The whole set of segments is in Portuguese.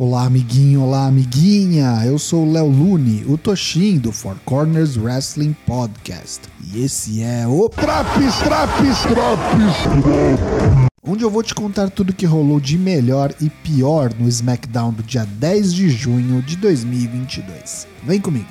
Olá, amiguinho, olá, amiguinha. Eu sou o Léo Lune, o Toshin do Four Corners Wrestling Podcast. E esse é o Traps, traps, traps. onde eu vou te contar tudo que rolou de melhor e pior no SmackDown do dia 10 de junho de 2022. Vem comigo.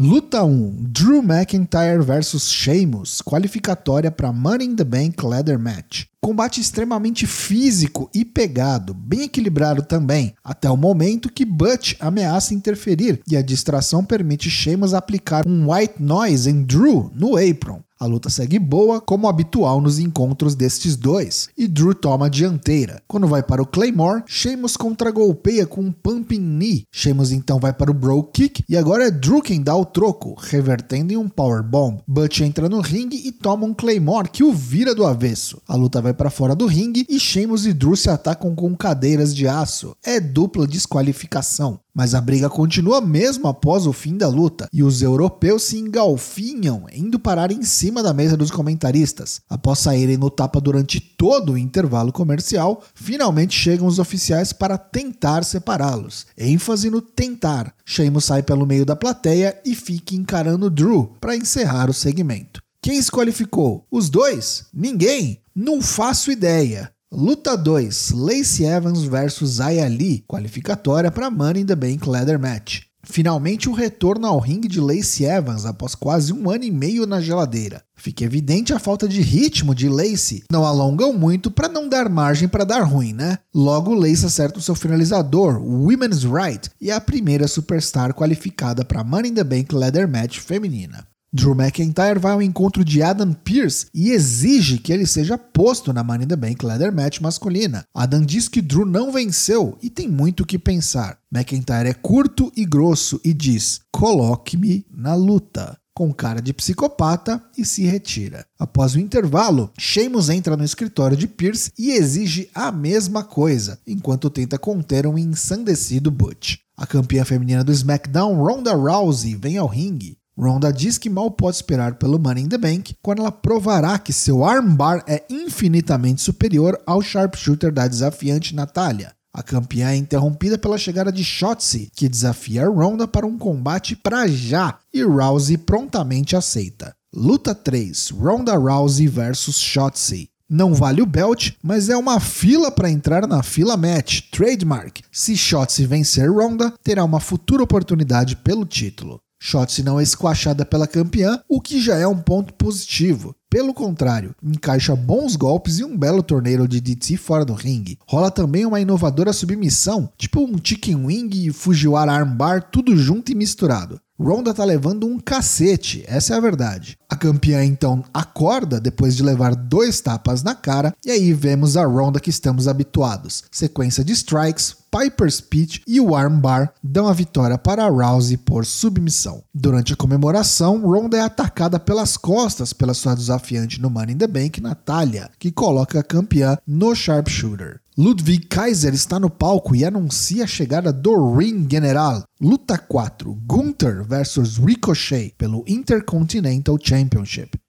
Luta 1: Drew McIntyre vs Sheamus, qualificatória para Money in the Bank Leather Match. Combate extremamente físico e pegado, bem equilibrado também, até o momento que Butch ameaça interferir e a distração permite Sheamus aplicar um White Noise em Drew no apron. A luta segue boa, como habitual nos encontros destes dois, e Drew toma a dianteira. Quando vai para o Claymore, Sheamus contra-golpeia com um Pumping Knee. Sheamus então vai para o Bro Kick e agora é Drew quem dá o troco, revertendo em um Power Bomb. Butch entra no ringue e toma um Claymore que o vira do avesso. A luta vai para fora do ringue e Sheamus e Drew se atacam com cadeiras de aço. É dupla desqualificação. Mas a briga continua mesmo após o fim da luta, e os europeus se engalfinham, indo parar em cima da mesa dos comentaristas. Após saírem no tapa durante todo o intervalo comercial, finalmente chegam os oficiais para tentar separá-los. ênfase no tentar. Sheamus sai pelo meio da plateia e fica encarando Drew para encerrar o segmento. Quem se qualificou? Os dois? Ninguém? Não faço ideia. Luta 2: Lacey Evans vs Aya Lee, qualificatória para Money in the Bank Leather Match. Finalmente o retorno ao ringue de Lacey Evans após quase um ano e meio na geladeira. Fica evidente a falta de ritmo de Lacey. Não alongam muito para não dar margem para dar ruim, né? Logo, Lacey acerta o seu finalizador, o Women's Right, e é a primeira superstar qualificada para Money in the Bank Leather Match feminina. Drew McIntyre vai ao encontro de Adam Pearce e exige que ele seja posto na Money in the Bank Leather Match masculina. Adam diz que Drew não venceu e tem muito o que pensar. McIntyre é curto e grosso e diz: coloque-me na luta com cara de psicopata e se retira. Após o intervalo, Sheamus entra no escritório de Pierce e exige a mesma coisa, enquanto tenta conter um ensandecido Butch. A campeã feminina do SmackDown, Ronda Rousey, vem ao ringue. Ronda diz que mal pode esperar pelo Money in the Bank quando ela provará que seu armbar é infinitamente superior ao sharpshooter da desafiante Natália. A campeã é interrompida pela chegada de Shotzi, que desafia Ronda para um combate pra já, e Rousey prontamente aceita. Luta 3: Ronda Rousey vs Shotzi. Não vale o belt, mas é uma fila para entrar na fila match, trademark. Se Shotzi vencer Ronda, terá uma futura oportunidade pelo título. Shotzi não é esquachada pela campeã, o que já é um ponto positivo. Pelo contrário, encaixa bons golpes e um belo torneio de DT fora do ringue. Rola também uma inovadora submissão, tipo um chicken wing e Fujiwara armbar, tudo junto e misturado. Ronda tá levando um cacete, essa é a verdade. A campeã então acorda depois de levar dois tapas na cara, e aí vemos a Ronda que estamos habituados. Sequência de strikes, Piper's Pitch e o armbar dão a vitória para Rousey por submissão. Durante a comemoração, Ronda é atacada pelas costas pela sua desafiante no Money in the Bank, Natália, que coloca a campeã no sharpshooter. Ludwig Kaiser está no palco e anuncia a chegada do Ring General. Luta 4: Gunther vs Ricochet pelo Intercontinental Championship.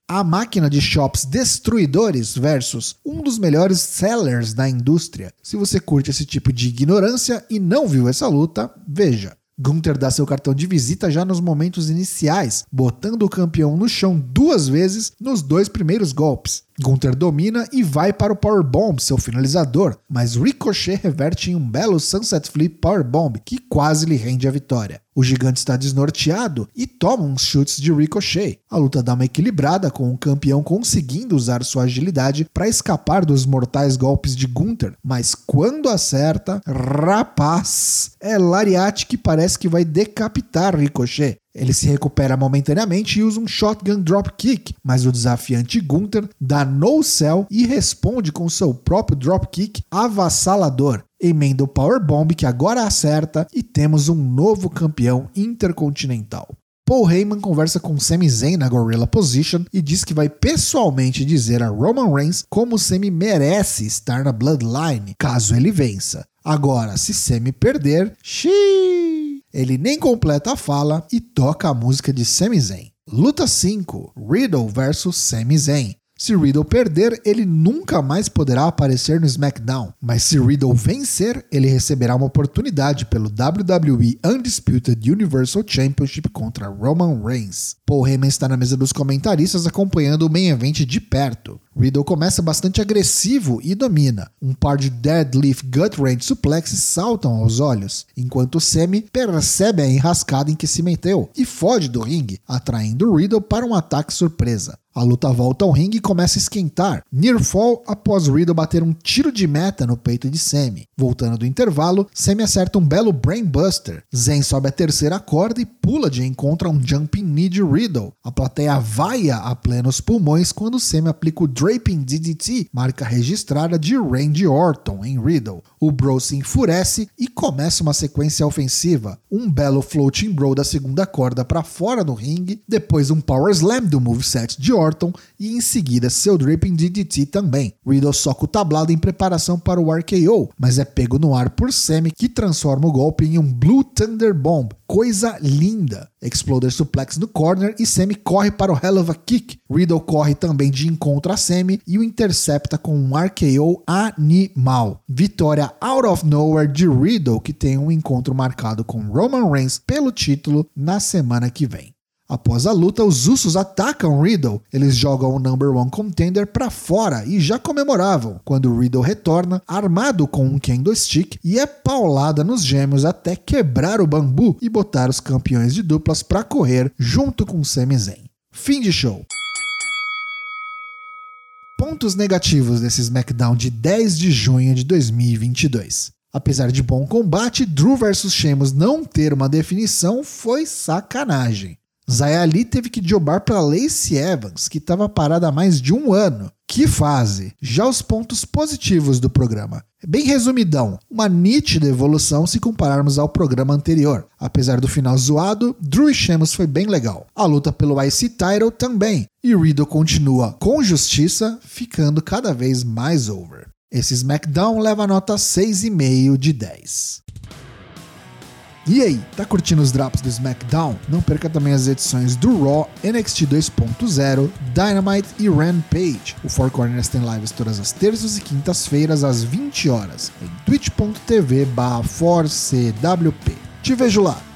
A máquina de shops destruidores versus um dos melhores sellers da indústria. Se você curte esse tipo de ignorância e não viu essa luta, veja. Gunther dá seu cartão de visita já nos momentos iniciais, botando o campeão no chão duas vezes nos dois primeiros golpes. Gunther domina e vai para o Powerbomb, seu finalizador, mas Ricochet reverte em um belo Sunset Flip Powerbomb que quase lhe rende a vitória. O gigante está desnorteado e toma uns chutes de Ricochet. A luta dá uma equilibrada, com o campeão conseguindo usar sua agilidade para escapar dos mortais golpes de Gunther, mas quando acerta, rapaz, é Lariat que parece que vai decapitar Ricochet. Ele se recupera momentaneamente e usa um shotgun dropkick, mas o desafiante Gunther dá no cell e responde com seu próprio dropkick avassalador. Emenda o Powerbomb que agora acerta e temos um novo campeão intercontinental. Paul Heyman conversa com Sami Zayn na Gorilla Position e diz que vai pessoalmente dizer a Roman Reigns como Sami merece estar na Bloodline caso ele vença. Agora, se Sami perder, xiii! Ele nem completa a fala e toca a música de Sami Zayn. Luta 5: Riddle vs Sami Zayn. Se Riddle perder, ele nunca mais poderá aparecer no SmackDown, mas se Riddle vencer, ele receberá uma oportunidade pelo WWE Undisputed Universal Championship contra Roman Reigns. Paul Heyman está na mesa dos comentaristas acompanhando o main event de perto. Riddle começa bastante agressivo e domina. Um par de deadlift gut wrench suplexes saltam aos olhos, enquanto Sami percebe a enrascada em que se meteu e foge do ringue, atraindo Riddle para um ataque surpresa. A luta volta ao ringue e começa a esquentar. Near fall após Riddle bater um tiro de meta no peito de Sami. Voltando do intervalo, Sami acerta um belo brainbuster. Zen sobe a terceira corda e pula de encontro a um jumping knee de Riddle. A plateia vaia a plenos pulmões quando Sami aplica o Draping DDT, marca registrada de Randy Orton em Riddle. O Bro se enfurece e começa uma sequência ofensiva. Um belo floating bro da segunda corda para fora do ringue, depois um power slam do moveset de Orton e em seguida seu Dripping DDT também. Riddle soca o tablado em preparação para o RKO, mas é pego no ar por Sammy que transforma o golpe em um Blue Thunder Bomb. Coisa linda! Exploder suplex no corner e Sammy corre para o Hell of a Kick. Riddle corre também de encontro a Sammy e o intercepta com um RKO animal. Vitória out of nowhere de Riddle que tem um encontro marcado com Roman Reigns pelo título na semana que vem. Após a luta, os Usos atacam Riddle. Eles jogam o Number One Contender para fora e já comemoravam quando Riddle retorna armado com um Kendo Stick e é paulada nos gêmeos até quebrar o bambu e botar os campeões de duplas para correr junto com Sami Zayn. Fim de show. Pontos negativos desse SmackDown de 10 de junho de 2022. Apesar de bom combate, Drew vs Sheamus não ter uma definição foi sacanagem. Zaya Ali teve que jobar para Lacey Evans, que estava parada há mais de um ano. Que fase! Já os pontos positivos do programa. Bem resumidão, uma nítida evolução se compararmos ao programa anterior. Apesar do final zoado, Drew e Sheamus foi bem legal. A luta pelo IC Title também. E Riddle continua com justiça, ficando cada vez mais over. Esse SmackDown leva nota 6,5 de 10. E aí, tá curtindo os drops do SmackDown? Não perca também as edições do Raw, NXT 2.0, Dynamite e Rampage. O Four Corners tem lives todas as terças e quintas-feiras às 20 horas em twitch.tv/4cwp. Te vejo lá!